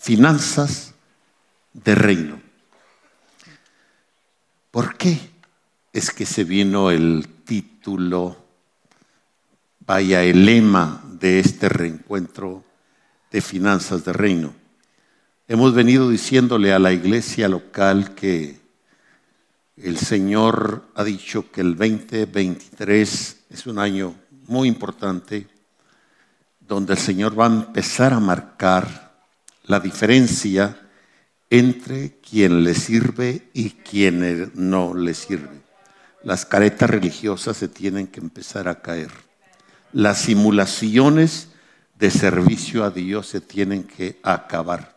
finanzas de reino. ¿Por qué es que se vino el título, vaya, el lema de este reencuentro de finanzas de reino? Hemos venido diciéndole a la iglesia local que el Señor ha dicho que el 2023 es un año muy importante donde el Señor va a empezar a marcar la diferencia entre quien le sirve y quien no le sirve. Las caretas religiosas se tienen que empezar a caer. Las simulaciones de servicio a Dios se tienen que acabar.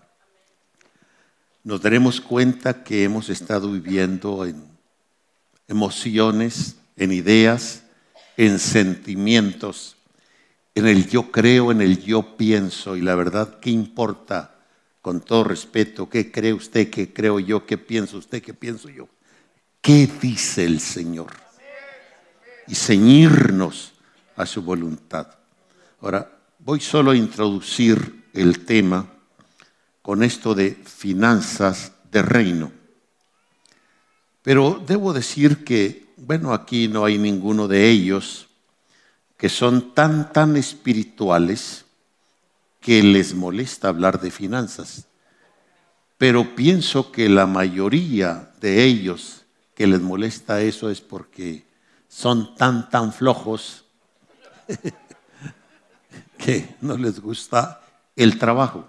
Nos daremos cuenta que hemos estado viviendo en emociones, en ideas, en sentimientos, en el yo creo, en el yo pienso. Y la verdad, ¿qué importa? Con todo respeto, ¿qué cree usted? ¿Qué creo yo? ¿Qué piensa usted? ¿Qué pienso yo? ¿Qué dice el Señor? Y ceñirnos a su voluntad. Ahora, voy solo a introducir el tema con esto de finanzas de reino. Pero debo decir que, bueno, aquí no hay ninguno de ellos que son tan, tan espirituales que les molesta hablar de finanzas. Pero pienso que la mayoría de ellos que les molesta eso es porque son tan, tan flojos que no les gusta el trabajo.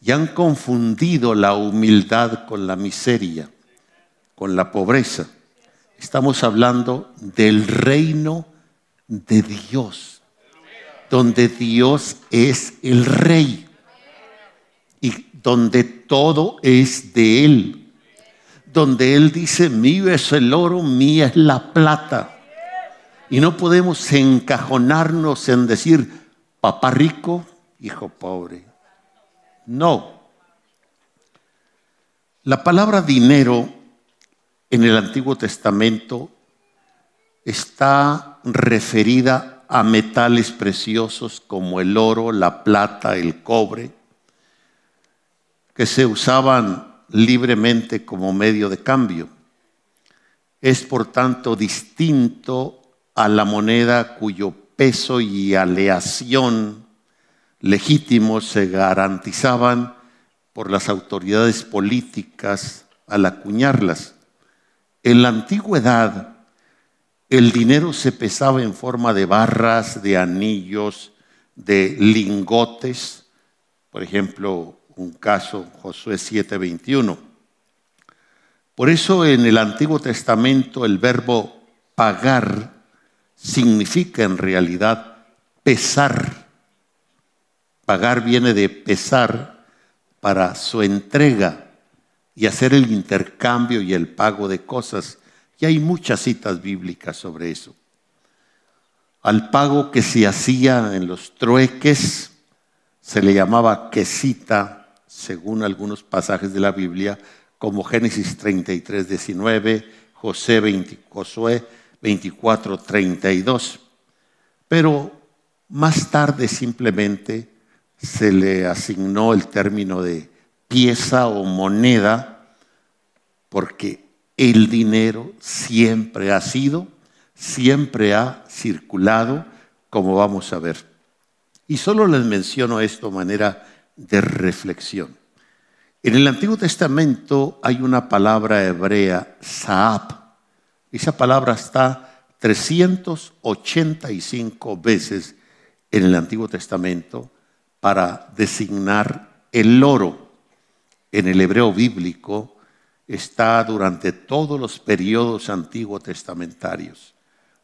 Y han confundido la humildad con la miseria, con la pobreza. Estamos hablando del reino de Dios donde Dios es el rey y donde todo es de Él, donde Él dice, mío es el oro, mía es la plata. Y no podemos encajonarnos en decir, papá rico, hijo pobre. No. La palabra dinero en el Antiguo Testamento está referida a metales preciosos como el oro, la plata, el cobre, que se usaban libremente como medio de cambio. Es por tanto distinto a la moneda cuyo peso y aleación legítimos se garantizaban por las autoridades políticas al acuñarlas. En la antigüedad, el dinero se pesaba en forma de barras, de anillos, de lingotes. Por ejemplo, un caso, Josué 7:21. Por eso en el Antiguo Testamento el verbo pagar significa en realidad pesar. Pagar viene de pesar para su entrega y hacer el intercambio y el pago de cosas. Y hay muchas citas bíblicas sobre eso. Al pago que se hacía en los trueques se le llamaba quesita, según algunos pasajes de la Biblia, como Génesis 33, 19, José 20, Josué 24, 32. Pero más tarde simplemente se le asignó el término de pieza o moneda, porque el dinero siempre ha sido, siempre ha circulado, como vamos a ver. Y solo les menciono esto de manera de reflexión. En el Antiguo Testamento hay una palabra hebrea, saab. Esa palabra está 385 veces en el Antiguo Testamento para designar el oro. En el hebreo bíblico está durante todos los periodos antiguos testamentarios.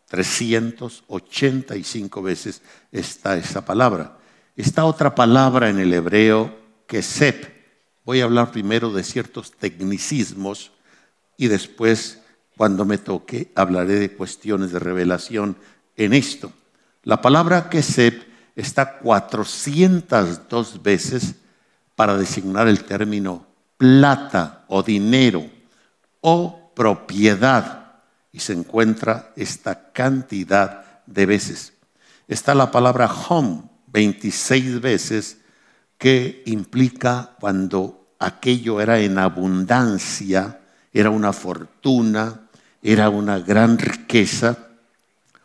385 veces está esa palabra. Está otra palabra en el hebreo que sep. Voy a hablar primero de ciertos tecnicismos y después, cuando me toque, hablaré de cuestiones de revelación en esto. La palabra que sep está 402 veces para designar el término plata o dinero o propiedad. Y se encuentra esta cantidad de veces. Está la palabra home 26 veces que implica cuando aquello era en abundancia, era una fortuna, era una gran riqueza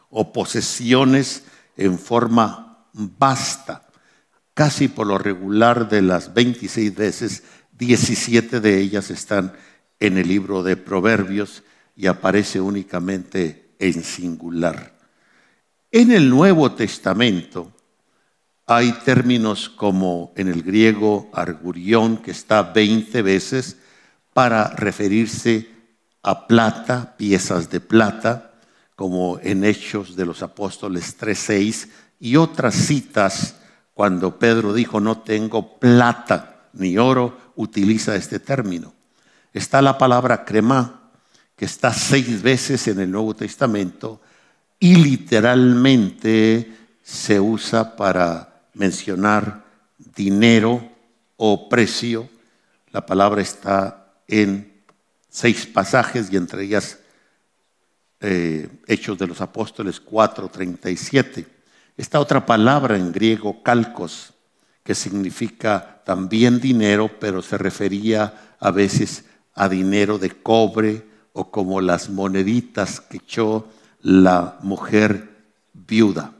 o posesiones en forma vasta. Casi por lo regular de las 26 veces, 17 de ellas están en el libro de Proverbios y aparece únicamente en singular. En el Nuevo Testamento hay términos como en el griego argurión, que está 20 veces para referirse a plata, piezas de plata, como en Hechos de los Apóstoles 3.6 y otras citas cuando Pedro dijo no tengo plata ni oro, utiliza este término. Está la palabra crema, que está seis veces en el Nuevo Testamento y literalmente se usa para mencionar dinero o precio. La palabra está en seis pasajes y entre ellas eh, Hechos de los Apóstoles 4:37. Esta otra palabra en griego, calcos, que significa también dinero, pero se refería a veces a dinero de cobre o como las moneditas que echó la mujer viuda.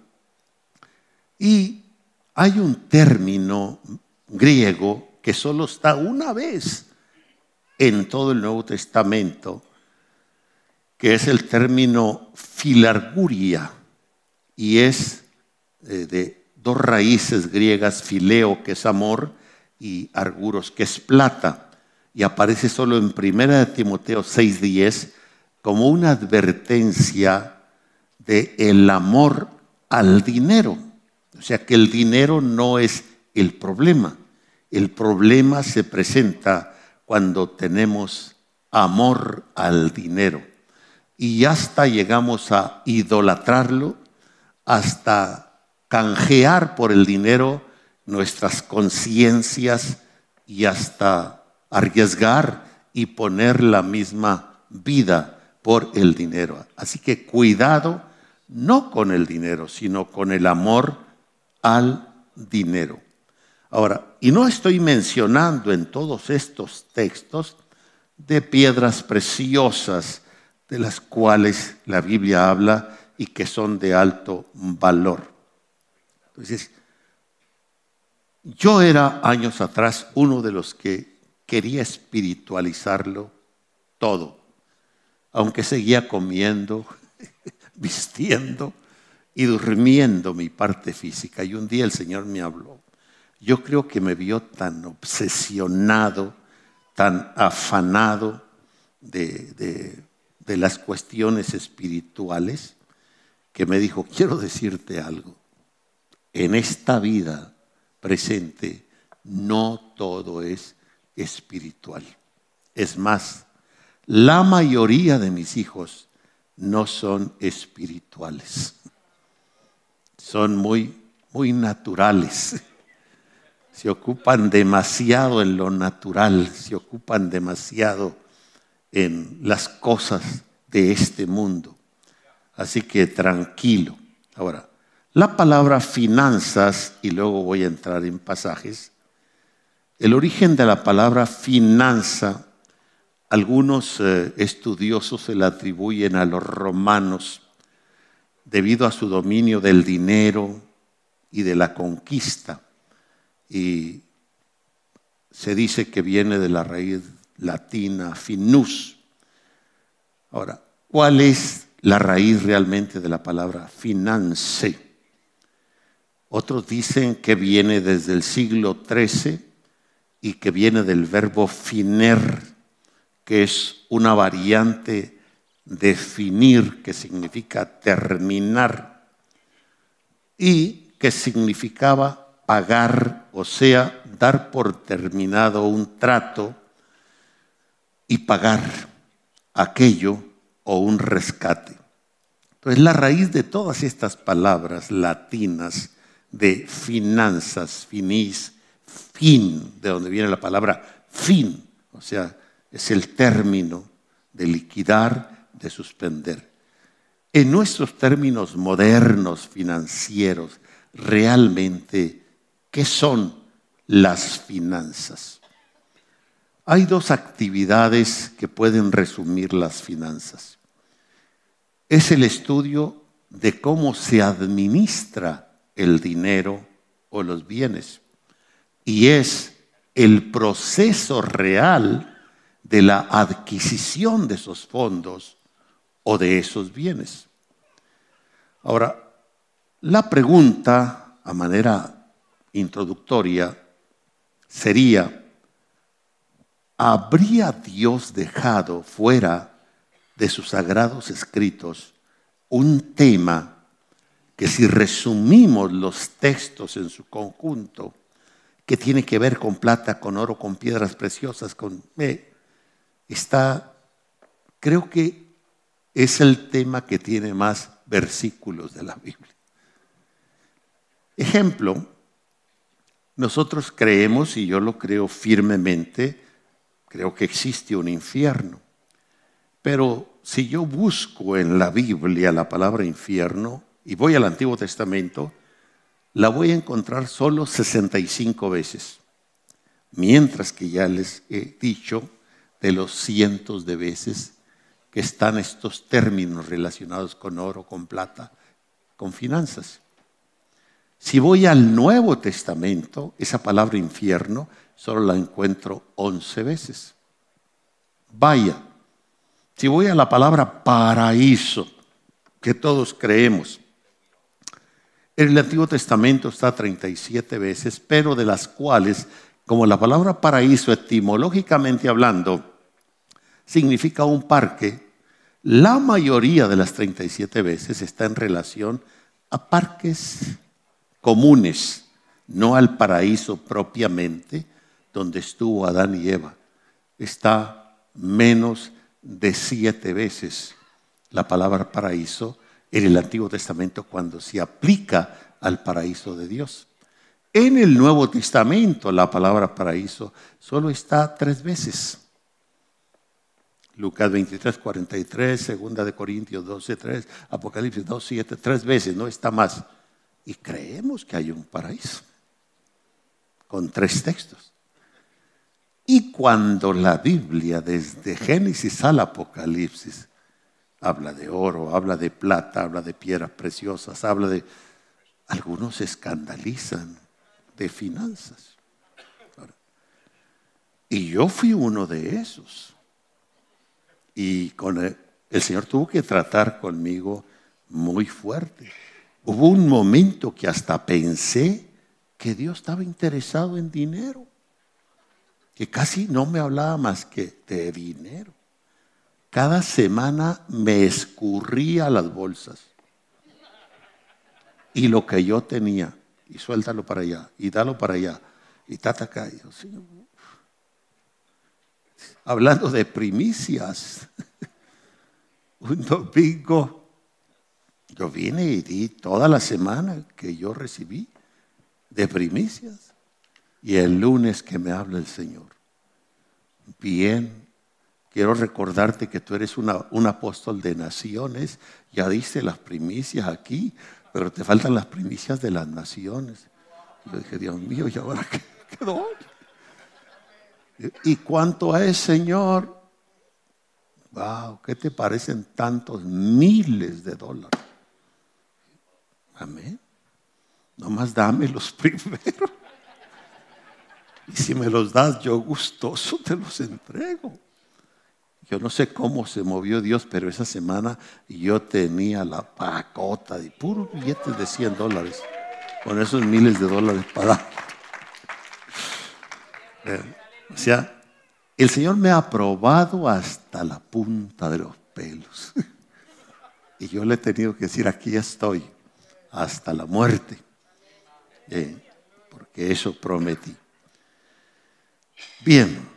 Y hay un término griego que solo está una vez en todo el Nuevo Testamento, que es el término filarguria, y es eh, de dos raíces griegas, fileo, que es amor, y arguros, que es plata, y aparece solo en 1 Timoteo 6:10 como una advertencia de el amor al dinero. O sea que el dinero no es el problema. El problema se presenta cuando tenemos amor al dinero y hasta llegamos a idolatrarlo, hasta canjear por el dinero nuestras conciencias y hasta arriesgar y poner la misma vida por el dinero. Así que cuidado no con el dinero, sino con el amor al dinero. Ahora, y no estoy mencionando en todos estos textos de piedras preciosas, de las cuales la Biblia habla y que son de alto valor. Entonces, yo era años atrás uno de los que quería espiritualizarlo todo, aunque seguía comiendo, vistiendo y durmiendo mi parte física. Y un día el Señor me habló. Yo creo que me vio tan obsesionado, tan afanado de, de de las cuestiones espirituales que me dijo, quiero decirte algo, en esta vida presente no todo es espiritual. Es más, la mayoría de mis hijos no son espirituales. Son muy, muy naturales. Se ocupan demasiado en lo natural, se ocupan demasiado en las cosas de este mundo. Así que tranquilo. Ahora, la palabra finanzas, y luego voy a entrar en pasajes, el origen de la palabra finanza, algunos eh, estudiosos se la atribuyen a los romanos debido a su dominio del dinero y de la conquista. Y se dice que viene de la raíz latina, finus. Ahora, ¿cuál es la raíz realmente de la palabra finance? Otros dicen que viene desde el siglo XIII y que viene del verbo finer, que es una variante de finir, que significa terminar, y que significaba pagar, o sea, dar por terminado un trato y pagar aquello o un rescate. Entonces la raíz de todas estas palabras latinas de finanzas, finis, fin, de donde viene la palabra fin, o sea, es el término de liquidar, de suspender. En nuestros términos modernos financieros, realmente, ¿qué son las finanzas. Hay dos actividades que pueden resumir las finanzas. Es el estudio de cómo se administra el dinero o los bienes. Y es el proceso real de la adquisición de esos fondos o de esos bienes. Ahora, la pregunta a manera introductoria sería, ¿habría Dios dejado fuera de sus sagrados escritos un tema que si resumimos los textos en su conjunto, que tiene que ver con plata, con oro, con piedras preciosas, con... está, creo que es el tema que tiene más versículos de la Biblia. Ejemplo, nosotros creemos, y yo lo creo firmemente, creo que existe un infierno. Pero si yo busco en la Biblia la palabra infierno y voy al Antiguo Testamento, la voy a encontrar solo 65 veces. Mientras que ya les he dicho de los cientos de veces que están estos términos relacionados con oro, con plata, con finanzas. Si voy al Nuevo Testamento, esa palabra infierno solo la encuentro 11 veces. Vaya, si voy a la palabra paraíso, que todos creemos, el Antiguo Testamento está 37 veces, pero de las cuales, como la palabra paraíso etimológicamente hablando, significa un parque, la mayoría de las 37 veces está en relación a parques comunes, no al paraíso propiamente, donde estuvo Adán y Eva. Está menos de siete veces la palabra paraíso en el Antiguo Testamento cuando se aplica al paraíso de Dios. En el Nuevo Testamento la palabra paraíso solo está tres veces. Lucas 23, 43, segunda de Corintios 12, 3, Apocalipsis 2, 7, tres veces, no está más. Y creemos que hay un paraíso, con tres textos. Y cuando la Biblia, desde Génesis al Apocalipsis, habla de oro, habla de plata, habla de piedras preciosas, habla de... Algunos se escandalizan de finanzas. Y yo fui uno de esos. Y con el, el Señor tuvo que tratar conmigo muy fuerte. Hubo un momento que hasta pensé que Dios estaba interesado en dinero, que casi no me hablaba más que de dinero. Cada semana me escurría las bolsas y lo que yo tenía, y suéltalo para allá, y dalo para allá, y tata acá. Hablando de primicias, un domingo yo vine y di toda la semana que yo recibí de primicias. Y el lunes que me habla el Señor. Bien, quiero recordarte que tú eres un apóstol de naciones. Ya diste las primicias aquí, pero te faltan las primicias de las naciones. Yo dije, Dios mío, ¿y ahora qué quedó? ¿Y cuánto es, Señor? Wow, ¿qué te parecen tantos miles de dólares? Amén. Nomás dame los primeros. Y si me los das, yo gustoso te los entrego. Yo no sé cómo se movió Dios, pero esa semana yo tenía la pacota de puros billetes de 100 dólares, con esos miles de dólares para... Eh, o sea, el Señor me ha aprobado hasta la punta de los pelos. Y yo le he tenido que decir, aquí estoy hasta la muerte. Eh, porque eso prometí. Bien,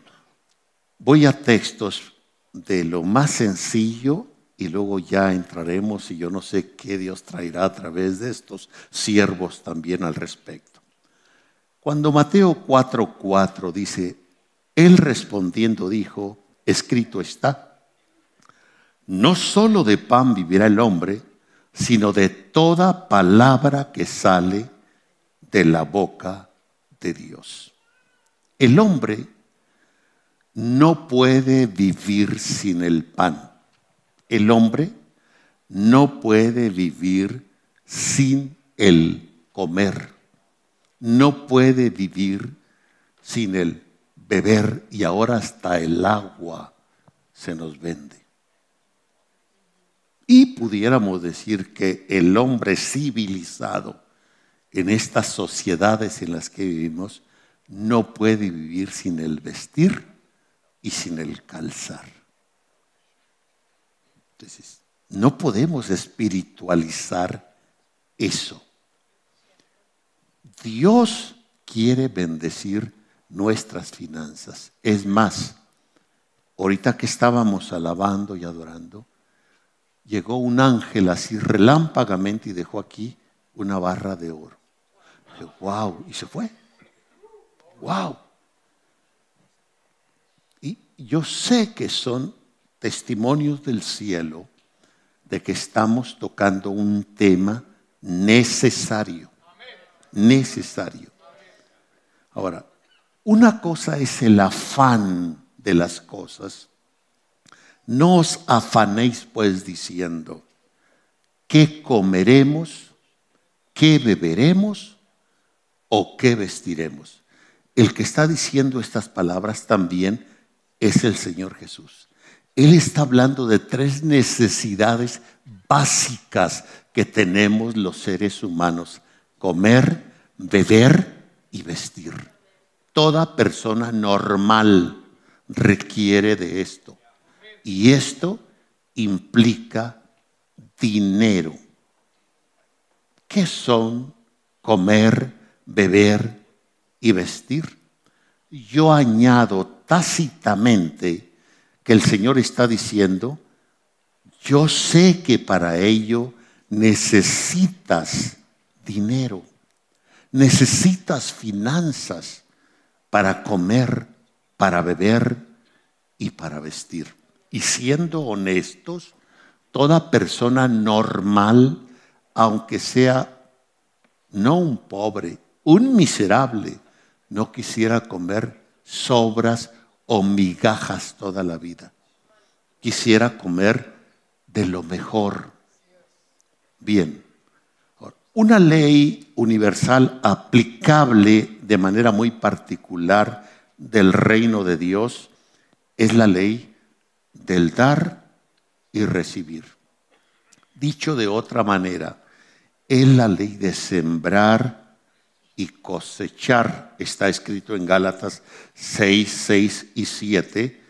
voy a textos de lo más sencillo y luego ya entraremos y yo no sé qué Dios traerá a través de estos siervos también al respecto. Cuando Mateo 4:4 dice, él respondiendo dijo, escrito está, no solo de pan vivirá el hombre, sino de toda palabra que sale de la boca de Dios. El hombre no puede vivir sin el pan. El hombre no puede vivir sin el comer. No puede vivir sin el beber y ahora hasta el agua se nos vende. Y pudiéramos decir que el hombre civilizado en estas sociedades en las que vivimos no puede vivir sin el vestir y sin el calzar. Entonces, no podemos espiritualizar eso. Dios quiere bendecir nuestras finanzas. Es más, ahorita que estábamos alabando y adorando, llegó un ángel así relámpagamente y dejó aquí una barra de oro. wow, y se fue. Wow. Yo sé que son testimonios del cielo de que estamos tocando un tema necesario. Necesario. Ahora, una cosa es el afán de las cosas. No os afanéis pues diciendo, ¿qué comeremos? ¿Qué beberemos? ¿O qué vestiremos? El que está diciendo estas palabras también es el Señor Jesús. Él está hablando de tres necesidades básicas que tenemos los seres humanos. Comer, beber y vestir. Toda persona normal requiere de esto. Y esto implica dinero. ¿Qué son comer, beber y vestir? Yo añado tácitamente que el Señor está diciendo, yo sé que para ello necesitas dinero, necesitas finanzas para comer, para beber y para vestir. Y siendo honestos, toda persona normal, aunque sea no un pobre, un miserable, no quisiera comer sobras o migajas toda la vida. Quisiera comer de lo mejor. Bien, una ley universal aplicable de manera muy particular del reino de Dios es la ley del dar y recibir. Dicho de otra manera, es la ley de sembrar y cosechar. Está escrito en Gálatas 6, 6 y 7.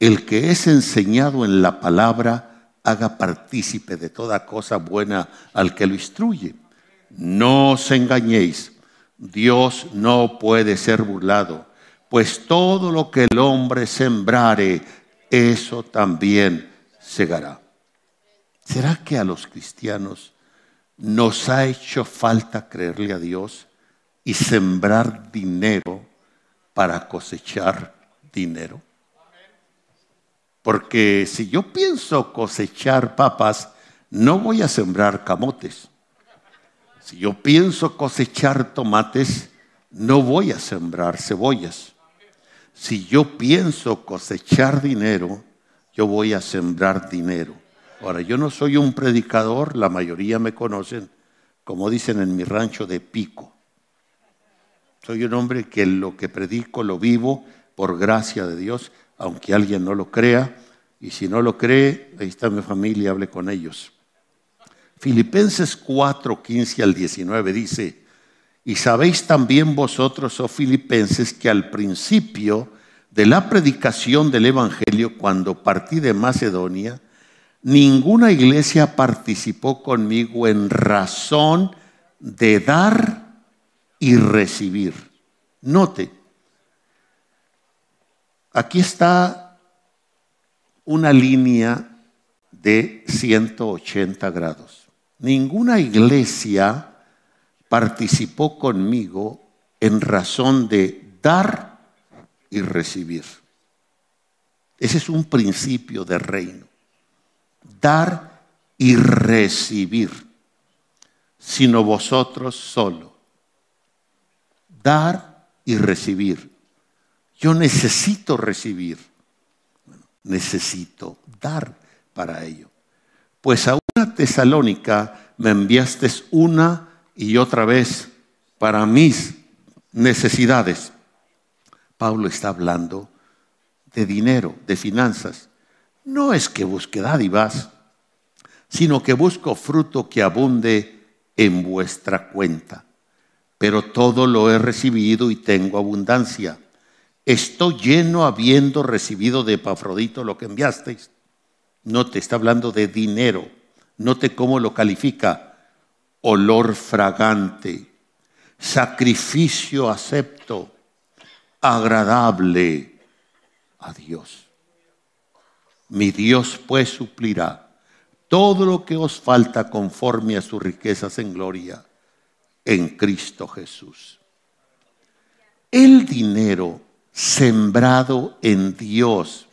El que es enseñado en la palabra, haga partícipe de toda cosa buena al que lo instruye. No os engañéis, Dios no puede ser burlado, pues todo lo que el hombre sembrare, eso también segará. ¿Será que a los cristianos nos ha hecho falta creerle a Dios? Y sembrar dinero para cosechar dinero. Porque si yo pienso cosechar papas, no voy a sembrar camotes. Si yo pienso cosechar tomates, no voy a sembrar cebollas. Si yo pienso cosechar dinero, yo voy a sembrar dinero. Ahora, yo no soy un predicador, la mayoría me conocen, como dicen en mi rancho, de pico. Soy un hombre que lo que predico lo vivo por gracia de Dios, aunque alguien no lo crea. Y si no lo cree, ahí está mi familia, hable con ellos. Filipenses 4, 15 al 19 dice, y sabéis también vosotros, oh filipenses, que al principio de la predicación del Evangelio, cuando partí de Macedonia, ninguna iglesia participó conmigo en razón de dar y recibir. Note, aquí está una línea de 180 grados. Ninguna iglesia participó conmigo en razón de dar y recibir. Ese es un principio de reino. Dar y recibir, sino vosotros solo dar y recibir. Yo necesito recibir. necesito dar para ello. Pues a una tesalónica me enviaste una y otra vez para mis necesidades. Pablo está hablando de dinero, de finanzas. No es que busque dádivas, sino que busco fruto que abunde en vuestra cuenta. Pero todo lo he recibido y tengo abundancia. Estoy lleno habiendo recibido de Epafrodito lo que enviasteis. No te está hablando de dinero. Note cómo lo califica. Olor fragante, sacrificio acepto, agradable a Dios. Mi Dios pues suplirá todo lo que os falta conforme a sus riquezas en gloria en Cristo Jesús. El dinero sembrado en Dios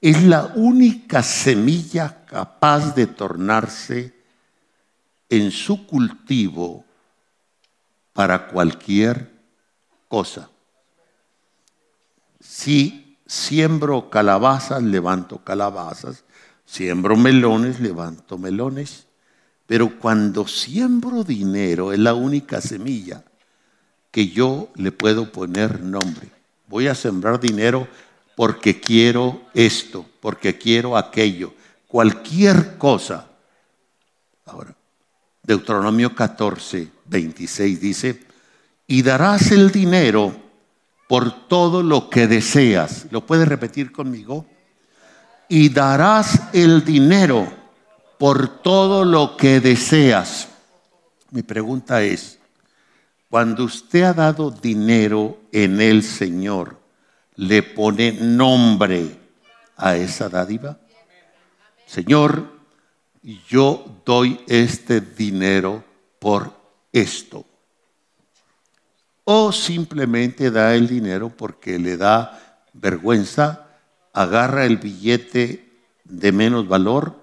es la única semilla capaz de tornarse en su cultivo para cualquier cosa. Si siembro calabazas, levanto calabazas. Siembro melones, levanto melones. Pero cuando siembro dinero es la única semilla que yo le puedo poner nombre. Voy a sembrar dinero porque quiero esto, porque quiero aquello, cualquier cosa. Ahora, Deuteronomio 14, 26 dice, y darás el dinero por todo lo que deseas. ¿Lo puedes repetir conmigo? y darás el dinero por todo lo que deseas. Mi pregunta es, cuando usted ha dado dinero en el Señor, ¿le pone nombre a esa dádiva? Señor, yo doy este dinero por esto. O simplemente da el dinero porque le da vergüenza agarra el billete de menos valor,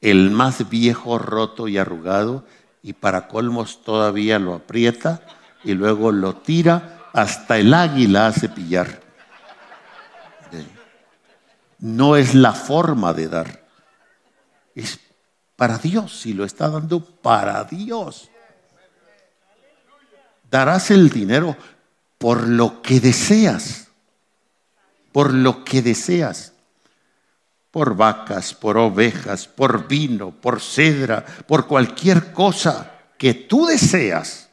el más viejo, roto y arrugado, y para colmos todavía lo aprieta y luego lo tira, hasta el águila hace pillar. No es la forma de dar, es para Dios, y lo está dando para Dios. Darás el dinero por lo que deseas por lo que deseas, por vacas, por ovejas, por vino, por cedra, por cualquier cosa que tú deseas.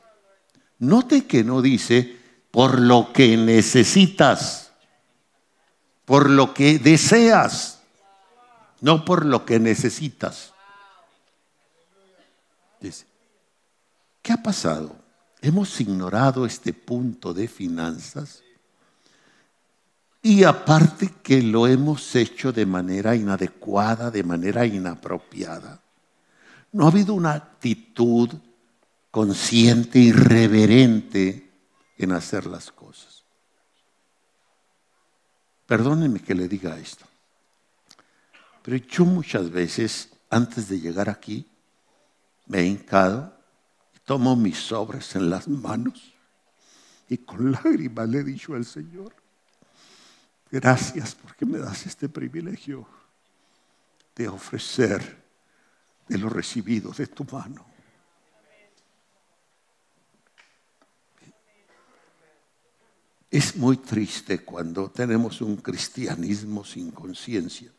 Note que no dice por lo que necesitas, por lo que deseas, no por lo que necesitas. Dice, ¿qué ha pasado? ¿Hemos ignorado este punto de finanzas? Y aparte que lo hemos hecho de manera inadecuada, de manera inapropiada. No ha habido una actitud consciente y reverente en hacer las cosas. Perdónenme que le diga esto, pero yo muchas veces, antes de llegar aquí, me he hincado tomo mis sobres en las manos y con lágrimas le he dicho al Señor, Gracias porque me das este privilegio de ofrecer de lo recibido de tu mano. Es muy triste cuando tenemos un cristianismo sin conciencia.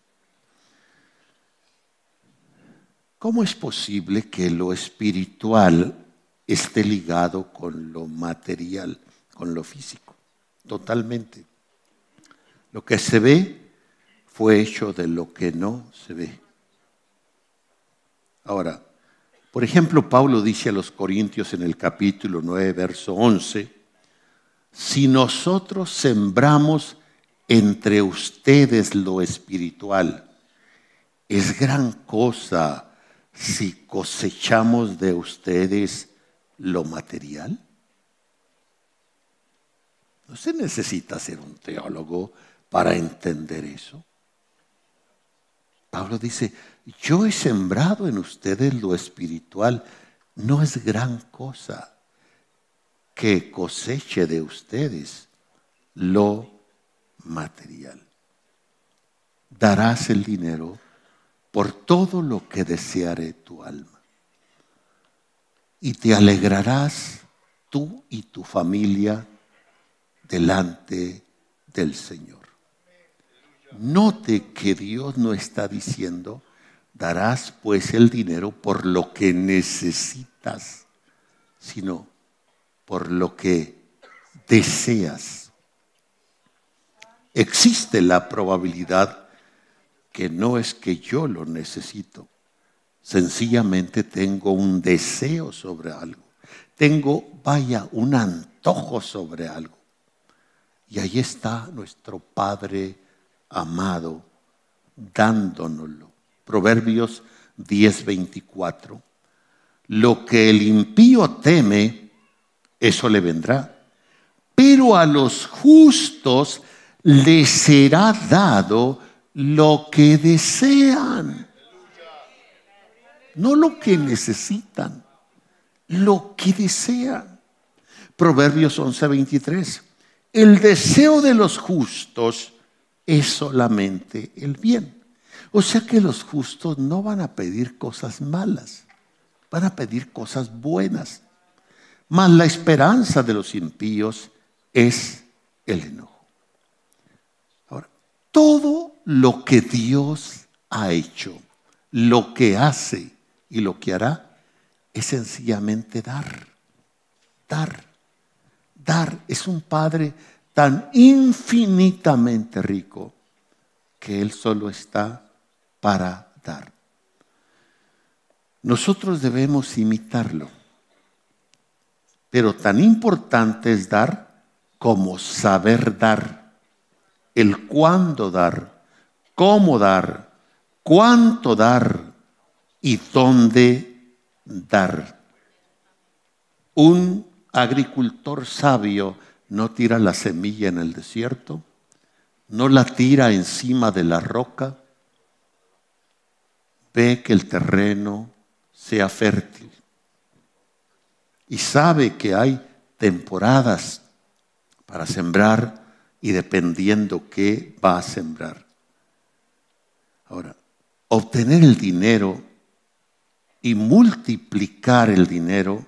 ¿Cómo es posible que lo espiritual esté ligado con lo material, con lo físico? Totalmente. Lo que se ve fue hecho de lo que no se ve. Ahora, por ejemplo, Pablo dice a los Corintios en el capítulo 9, verso 11, si nosotros sembramos entre ustedes lo espiritual, es gran cosa si cosechamos de ustedes lo material. No se necesita ser un teólogo para entender eso. Pablo dice, yo he sembrado en ustedes lo espiritual, no es gran cosa que coseche de ustedes lo material. Darás el dinero por todo lo que deseare tu alma. Y te alegrarás tú y tu familia delante del Señor. Note que Dios no está diciendo, darás pues el dinero por lo que necesitas, sino por lo que deseas. Existe la probabilidad que no es que yo lo necesito, sencillamente tengo un deseo sobre algo, tengo, vaya, un antojo sobre algo. Y ahí está nuestro Padre amado dándonoslo. Proverbios 10:24. Lo que el impío teme, eso le vendrá. Pero a los justos les será dado lo que desean. No lo que necesitan, lo que desean. Proverbios 11:23. El deseo de los justos es solamente el bien. O sea que los justos no van a pedir cosas malas, van a pedir cosas buenas. Mas la esperanza de los impíos es el enojo. Ahora, todo lo que Dios ha hecho, lo que hace y lo que hará, es sencillamente dar, dar, dar. Es un Padre tan infinitamente rico que Él solo está para dar. Nosotros debemos imitarlo, pero tan importante es dar como saber dar, el cuándo dar, cómo dar, cuánto dar y dónde dar. Un agricultor sabio no tira la semilla en el desierto, no la tira encima de la roca, ve que el terreno sea fértil y sabe que hay temporadas para sembrar y dependiendo qué va a sembrar. Ahora, obtener el dinero y multiplicar el dinero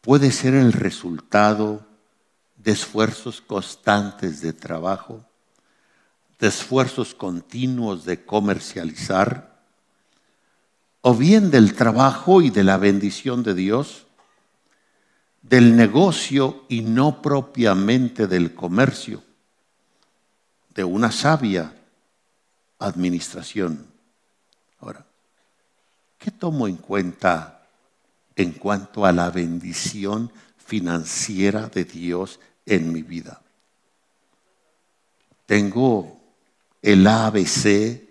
puede ser el resultado de esfuerzos constantes de trabajo, de esfuerzos continuos de comercializar, o bien del trabajo y de la bendición de Dios, del negocio y no propiamente del comercio, de una sabia administración. Ahora, ¿qué tomo en cuenta en cuanto a la bendición financiera de Dios en mi vida. Tengo el ABC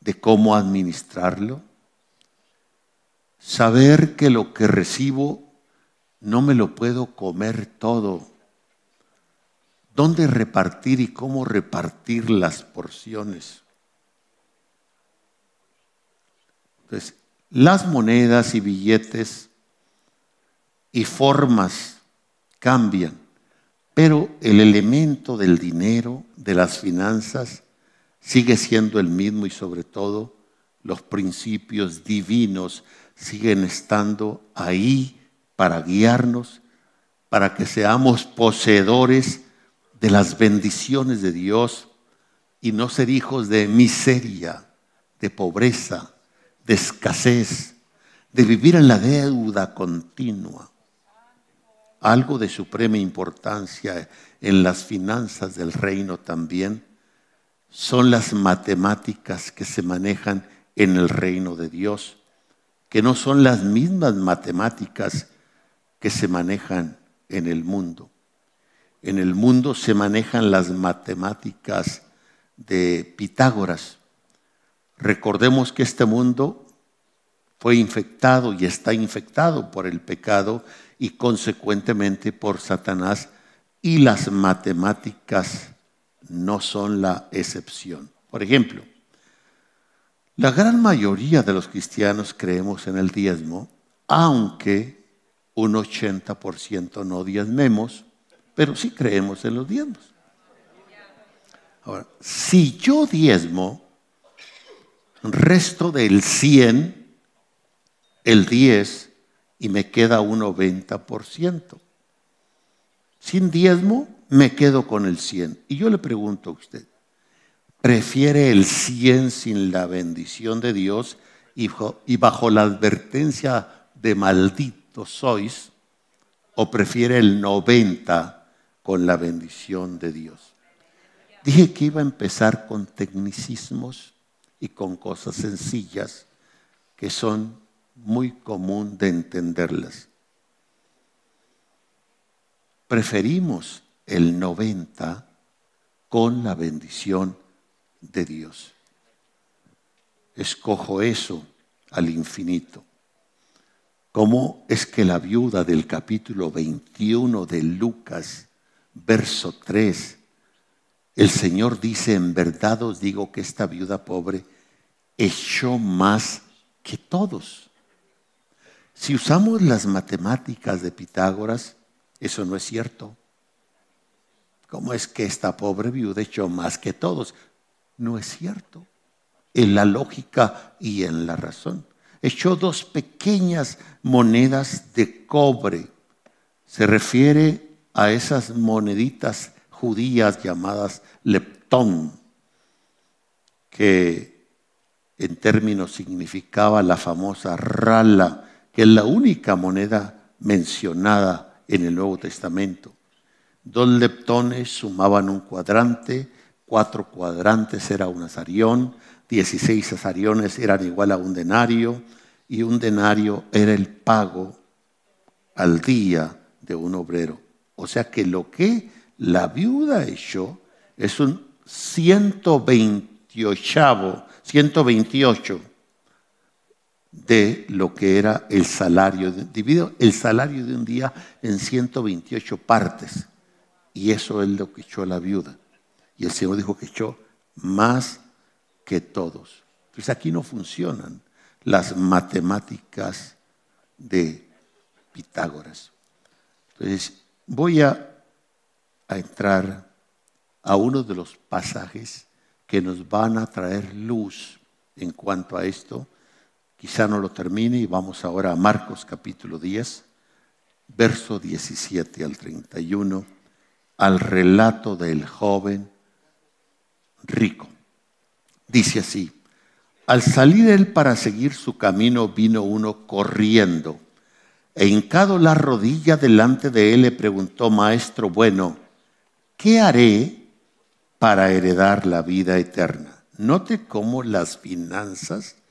de cómo administrarlo. Saber que lo que recibo no me lo puedo comer todo. ¿Dónde repartir y cómo repartir las porciones? Entonces, las monedas y billetes y formas cambian, pero el elemento del dinero, de las finanzas, sigue siendo el mismo y sobre todo los principios divinos siguen estando ahí para guiarnos, para que seamos poseedores de las bendiciones de Dios y no ser hijos de miseria, de pobreza, de escasez, de vivir en la deuda continua algo de suprema importancia en las finanzas del reino también son las matemáticas que se manejan en el reino de Dios, que no son las mismas matemáticas que se manejan en el mundo. En el mundo se manejan las matemáticas de Pitágoras. Recordemos que este mundo fue infectado y está infectado por el pecado y consecuentemente por Satanás y las matemáticas no son la excepción. Por ejemplo, la gran mayoría de los cristianos creemos en el diezmo, aunque un 80% no diezmemos, pero sí creemos en los diezmos. Ahora, si yo diezmo, resto del 100, el 10 y me queda un 90%. Sin diezmo, me quedo con el 100. Y yo le pregunto a usted, ¿prefiere el 100 sin la bendición de Dios y bajo la advertencia de maldito sois? ¿O prefiere el 90 con la bendición de Dios? Dije que iba a empezar con tecnicismos y con cosas sencillas que son muy común de entenderlas. Preferimos el 90 con la bendición de Dios. Escojo eso al infinito. ¿Cómo es que la viuda del capítulo 21 de Lucas, verso 3, el Señor dice, en verdad os digo que esta viuda pobre echó más que todos. Si usamos las matemáticas de Pitágoras, eso no es cierto. ¿Cómo es que esta pobre viuda echó más que todos? No es cierto. En la lógica y en la razón. Echó dos pequeñas monedas de cobre. Se refiere a esas moneditas judías llamadas leptón, que en términos significaba la famosa rala, que es la única moneda mencionada en el Nuevo Testamento. Dos leptones sumaban un cuadrante, cuatro cuadrantes era un azarión, dieciséis azariones eran igual a un denario y un denario era el pago al día de un obrero. O sea que lo que la viuda echó es un 128, 128 de lo que era el salario, dividido el salario de un día en 128 partes. Y eso es lo que echó la viuda. Y el Señor dijo que echó más que todos. Pues aquí no funcionan las matemáticas de Pitágoras. Entonces, voy a, a entrar a uno de los pasajes que nos van a traer luz en cuanto a esto. Quizá no lo termine y vamos ahora a Marcos capítulo 10, verso 17 al 31 al relato del joven rico. Dice así, al salir él para seguir su camino vino uno corriendo e hincado la rodilla delante de él le preguntó, Maestro bueno, ¿qué haré para heredar la vida eterna? Note cómo las finanzas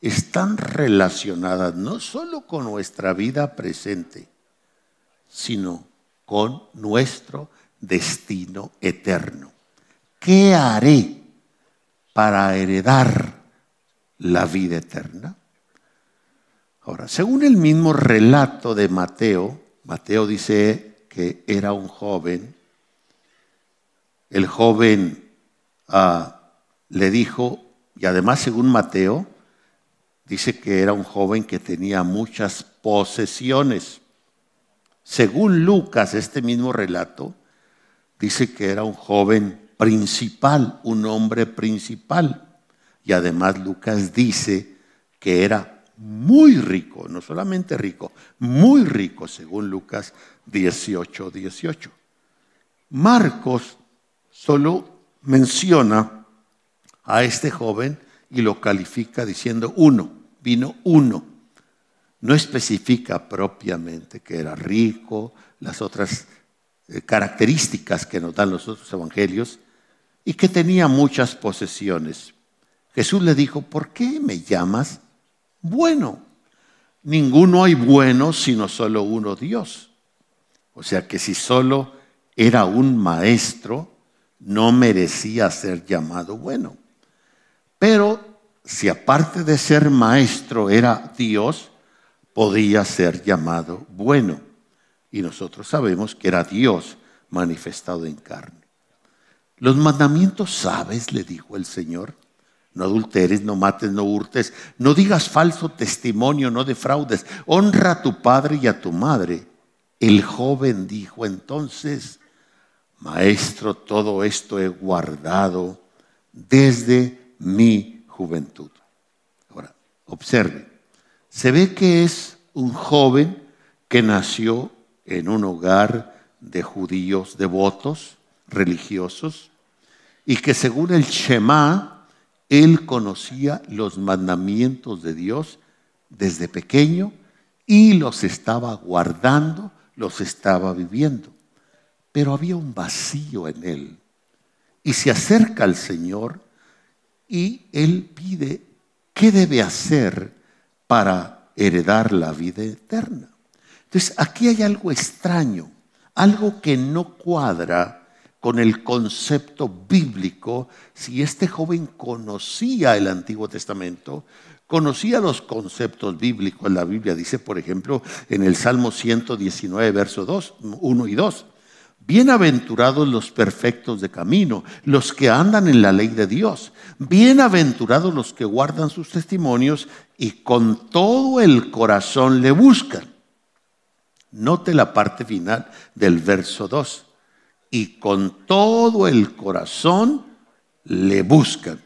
están relacionadas no solo con nuestra vida presente, sino con nuestro destino eterno. ¿Qué haré para heredar la vida eterna? Ahora, según el mismo relato de Mateo, Mateo dice que era un joven, el joven ah, le dijo, y además según Mateo, dice que era un joven que tenía muchas posesiones. Según Lucas, este mismo relato, dice que era un joven principal, un hombre principal. Y además Lucas dice que era muy rico, no solamente rico, muy rico, según Lucas 18, 18. Marcos solo menciona a este joven y lo califica diciendo uno, vino uno. No especifica propiamente que era rico, las otras eh, características que nos dan los otros evangelios y que tenía muchas posesiones. Jesús le dijo, ¿por qué me llamas bueno? Ninguno hay bueno sino solo uno Dios. O sea que si solo era un maestro, no merecía ser llamado bueno. Pero si aparte de ser maestro era Dios, podía ser llamado bueno. Y nosotros sabemos que era Dios manifestado en carne. Los mandamientos sabes, le dijo el Señor. No adulteres, no mates, no hurtes, no digas falso testimonio, no defraudes. Honra a tu padre y a tu madre. El joven dijo entonces, Maestro, todo esto he guardado desde mi juventud. Ahora, observe, se ve que es un joven que nació en un hogar de judíos devotos, religiosos, y que según el Shema, él conocía los mandamientos de Dios desde pequeño y los estaba guardando, los estaba viviendo. Pero había un vacío en él. Y se acerca al Señor y él pide, ¿qué debe hacer para heredar la vida eterna? Entonces, aquí hay algo extraño, algo que no cuadra con el concepto bíblico si este joven conocía el Antiguo Testamento, conocía los conceptos bíblicos. La Biblia dice, por ejemplo, en el Salmo 119, verso 2, 1 y 2. Bienaventurados los perfectos de camino, los que andan en la ley de Dios. Bienaventurados los que guardan sus testimonios y con todo el corazón le buscan. Note la parte final del verso 2 y con todo el corazón le buscan.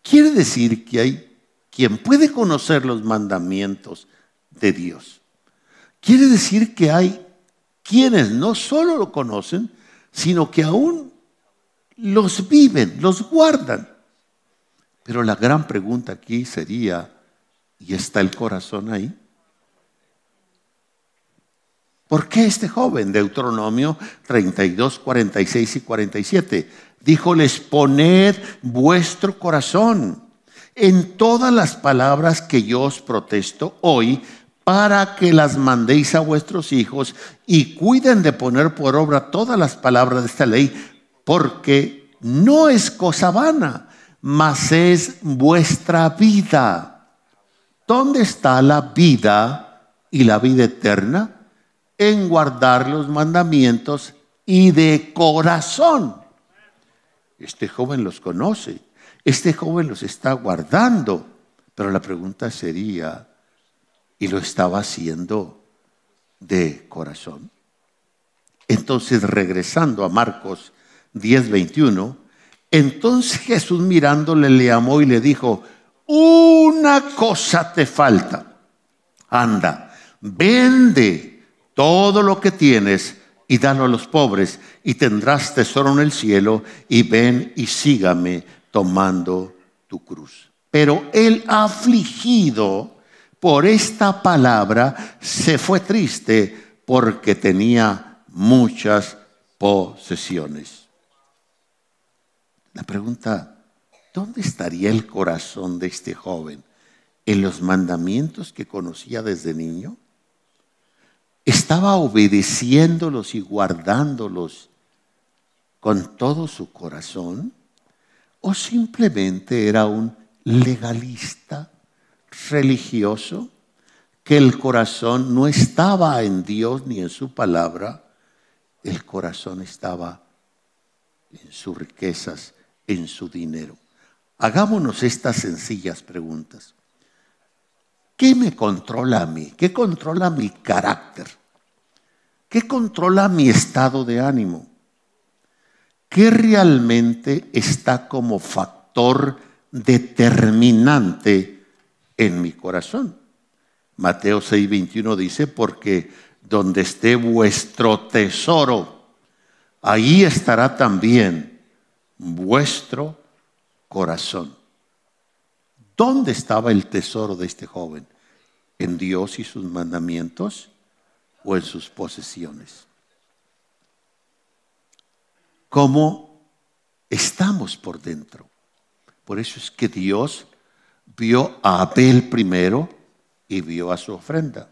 Quiere decir que hay quien puede conocer los mandamientos de Dios. Quiere decir que hay quienes no solo lo conocen, sino que aún los viven, los guardan. Pero la gran pregunta aquí sería, ¿y está el corazón ahí? ¿Por qué este joven? Deuteronomio 32, 46 y 47. Díjoles, poned vuestro corazón en todas las palabras que yo os protesto hoy, para que las mandéis a vuestros hijos y cuiden de poner por obra todas las palabras de esta ley, porque no es cosa vana, mas es vuestra vida. ¿Dónde está la vida y la vida eterna? en guardar los mandamientos y de corazón. Este joven los conoce, este joven los está guardando, pero la pregunta sería, ¿y lo estaba haciendo de corazón? Entonces, regresando a Marcos 10, 21, entonces Jesús mirándole le amó y le dijo, una cosa te falta, anda, vende todo lo que tienes y dalo a los pobres y tendrás tesoro en el cielo y ven y sígame tomando tu cruz. Pero el afligido por esta palabra se fue triste porque tenía muchas posesiones. La pregunta, ¿dónde estaría el corazón de este joven? ¿En los mandamientos que conocía desde niño? estaba obedeciéndolos y guardándolos con todo su corazón o simplemente era un legalista religioso que el corazón no estaba en Dios ni en su palabra, el corazón estaba en sus riquezas, en su dinero. Hagámonos estas sencillas preguntas. ¿Qué me controla a mí? ¿Qué controla mi carácter? ¿Qué controla mi estado de ánimo? ¿Qué realmente está como factor determinante en mi corazón? Mateo 6:21 dice, porque donde esté vuestro tesoro, ahí estará también vuestro corazón. ¿Dónde estaba el tesoro de este joven? ¿En Dios y sus mandamientos o en sus posesiones? ¿Cómo estamos por dentro? Por eso es que Dios vio a Abel primero y vio a su ofrenda.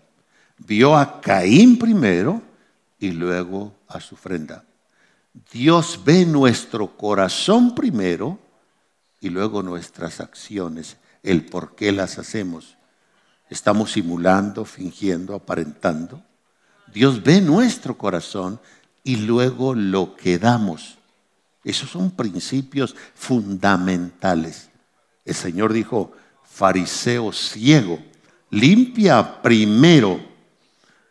Vio a Caín primero y luego a su ofrenda. Dios ve nuestro corazón primero y luego nuestras acciones el por qué las hacemos. Estamos simulando, fingiendo, aparentando. Dios ve nuestro corazón y luego lo que damos. Esos son principios fundamentales. El Señor dijo, fariseo ciego, limpia primero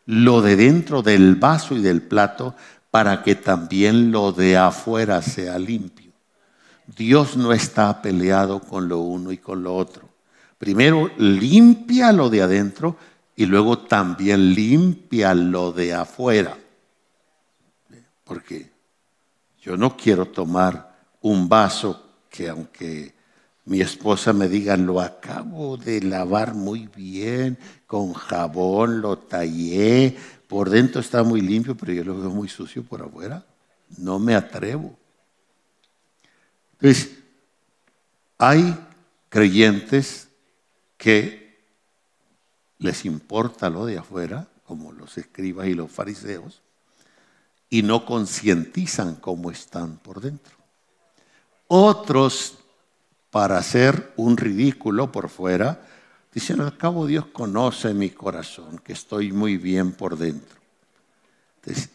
lo de dentro del vaso y del plato para que también lo de afuera sea limpio. Dios no está peleado con lo uno y con lo otro. Primero limpia lo de adentro y luego también limpia lo de afuera. Porque yo no quiero tomar un vaso que aunque mi esposa me diga, lo acabo de lavar muy bien, con jabón, lo tallé, por dentro está muy limpio, pero yo lo veo muy sucio por afuera. No me atrevo. Entonces, hay creyentes que les importa lo de afuera, como los escribas y los fariseos, y no concientizan cómo están por dentro. Otros, para hacer un ridículo por fuera, dicen, al cabo Dios conoce mi corazón, que estoy muy bien por dentro.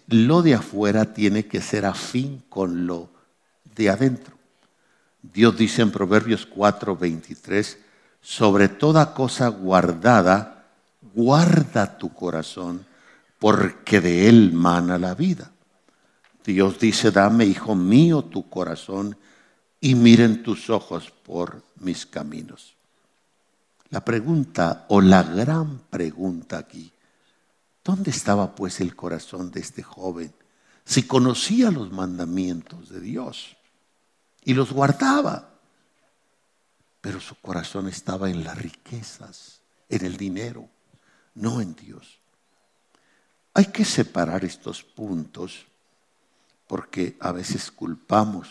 Lo de afuera tiene que ser afín con lo de adentro. Dios dice en Proverbios 4, 23, sobre toda cosa guardada, guarda tu corazón, porque de él mana la vida. Dios dice, dame, hijo mío, tu corazón y miren tus ojos por mis caminos. La pregunta o la gran pregunta aquí, ¿dónde estaba pues el corazón de este joven si conocía los mandamientos de Dios y los guardaba? Pero su corazón estaba en las riquezas, en el dinero, no en Dios. Hay que separar estos puntos porque a veces culpamos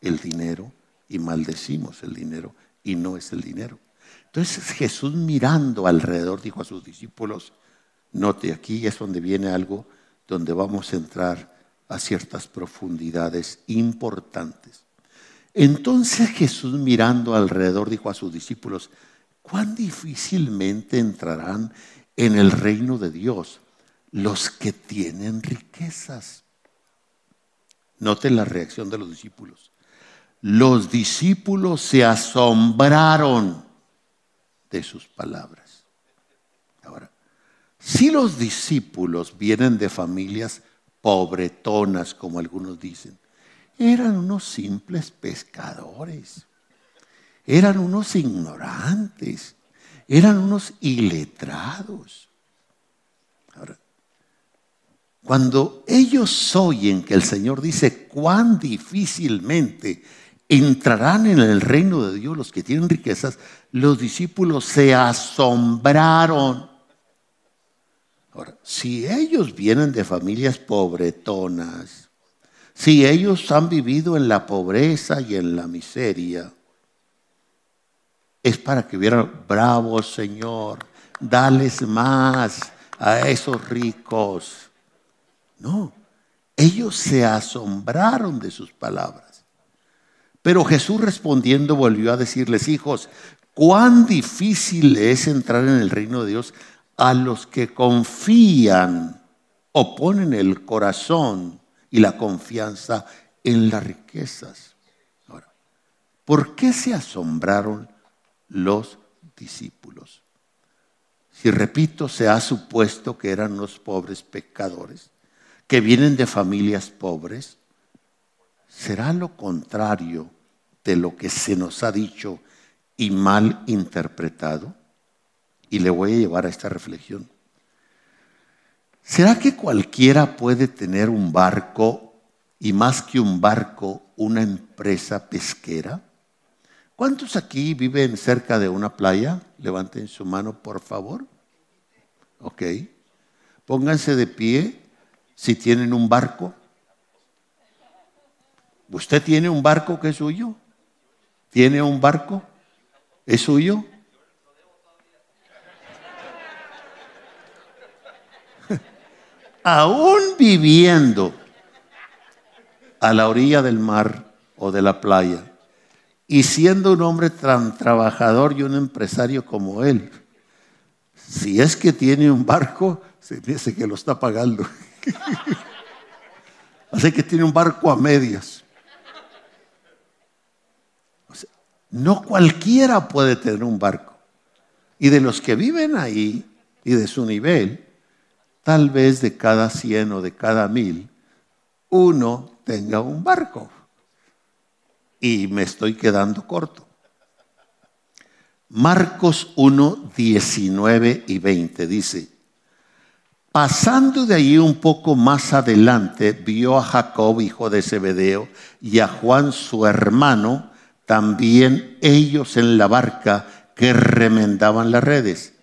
el dinero y maldecimos el dinero y no es el dinero. Entonces Jesús mirando alrededor dijo a sus discípulos, note aquí es donde viene algo donde vamos a entrar a ciertas profundidades importantes. Entonces Jesús mirando alrededor dijo a sus discípulos, cuán difícilmente entrarán en el reino de Dios los que tienen riquezas. Noten la reacción de los discípulos. Los discípulos se asombraron de sus palabras. Ahora, si los discípulos vienen de familias pobretonas, como algunos dicen, eran unos simples pescadores, eran unos ignorantes, eran unos iletrados. Ahora, cuando ellos oyen que el Señor dice cuán difícilmente entrarán en el reino de Dios los que tienen riquezas, los discípulos se asombraron. Ahora, si ellos vienen de familias pobretonas, si ellos han vivido en la pobreza y en la miseria, es para que vieran, bravo Señor, dales más a esos ricos. No, ellos se asombraron de sus palabras. Pero Jesús respondiendo volvió a decirles, hijos, cuán difícil es entrar en el reino de Dios a los que confían o ponen el corazón y la confianza en las riquezas. Ahora, ¿por qué se asombraron los discípulos? Si repito, se ha supuesto que eran los pobres pecadores, que vienen de familias pobres, será lo contrario de lo que se nos ha dicho y mal interpretado? Y le voy a llevar a esta reflexión. ¿Será que cualquiera puede tener un barco y más que un barco, una empresa pesquera? ¿Cuántos aquí viven cerca de una playa? Levanten su mano, por favor. Ok. Pónganse de pie si tienen un barco. ¿Usted tiene un barco que es suyo? ¿Tiene un barco? ¿Es suyo? Aún viviendo a la orilla del mar o de la playa y siendo un hombre tan trabajador y un empresario como él, si es que tiene un barco, se dice que lo está pagando. Así que tiene un barco a medias. No cualquiera puede tener un barco. Y de los que viven ahí y de su nivel, tal vez de cada cien o de cada mil, uno tenga un barco. Y me estoy quedando corto. Marcos 1, 19 y 20 dice, pasando de allí un poco más adelante, vio a Jacob, hijo de Zebedeo, y a Juan, su hermano, también ellos en la barca que remendaban las redes.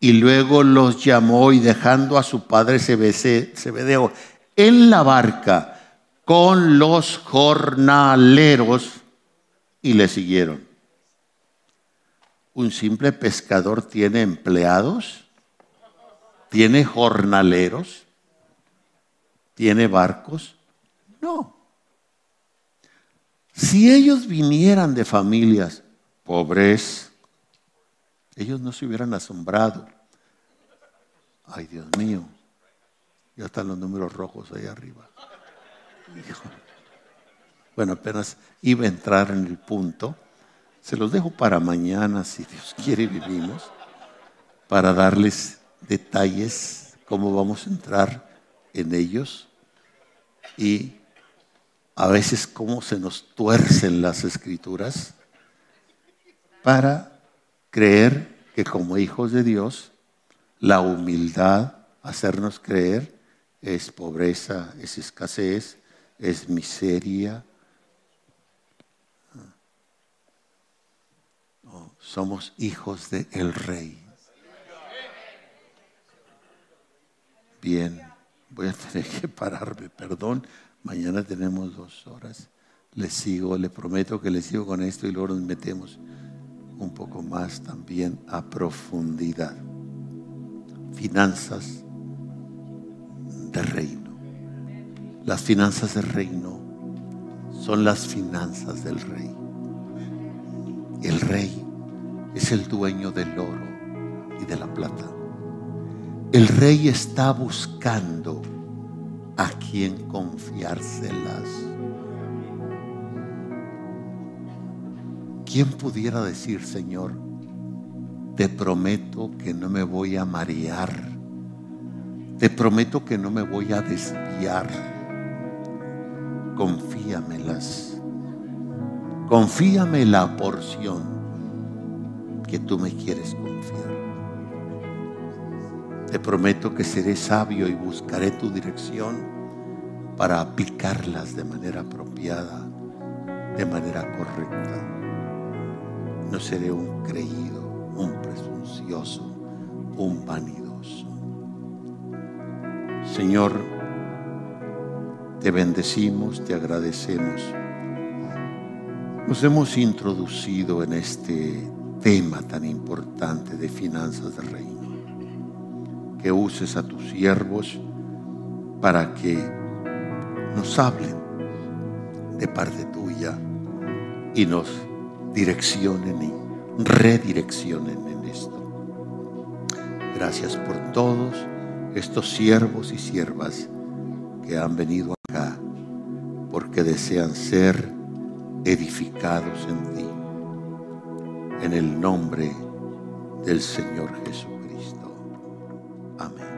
Y luego los llamó y dejando a su padre Zebedeo en la barca con los jornaleros y le siguieron. ¿Un simple pescador tiene empleados? ¿Tiene jornaleros? ¿Tiene barcos? No. Si ellos vinieran de familias pobres, ellos no se hubieran asombrado. Ay, Dios mío, ya están los números rojos ahí arriba. Bueno, apenas iba a entrar en el punto. Se los dejo para mañana, si Dios quiere, vivimos, para darles detalles, cómo vamos a entrar en ellos y a veces cómo se nos tuercen las escrituras para creer que como hijos de Dios, la humildad, hacernos creer, es pobreza, es escasez, es miseria, somos hijos del el rey. Bien, voy a tener que pararme, perdón. Mañana tenemos dos horas. Le sigo, le prometo que le sigo con esto y luego nos metemos un poco más también a profundidad. Finanzas de reino. Las finanzas del reino son las finanzas del rey. El rey es el dueño del oro y de la plata. El rey está buscando a quien confiárselas. ¿Quién pudiera decir, Señor, te prometo que no me voy a marear? Te prometo que no me voy a desviar. Confíamelas. Confíame la porción que tú me quieres confiar. Te prometo que seré sabio y buscaré tu dirección para aplicarlas de manera apropiada, de manera correcta. No seré un creído, un presuncioso, un vanidoso. Señor, te bendecimos, te agradecemos. Nos hemos introducido en este tema tan importante de finanzas del reino. Que uses a tus siervos para que nos hablen de parte tuya y nos direccionen y redireccionen en esto. Gracias por todos estos siervos y siervas que han venido acá porque desean ser edificados en ti en el nombre del Señor Jesucristo. Amén.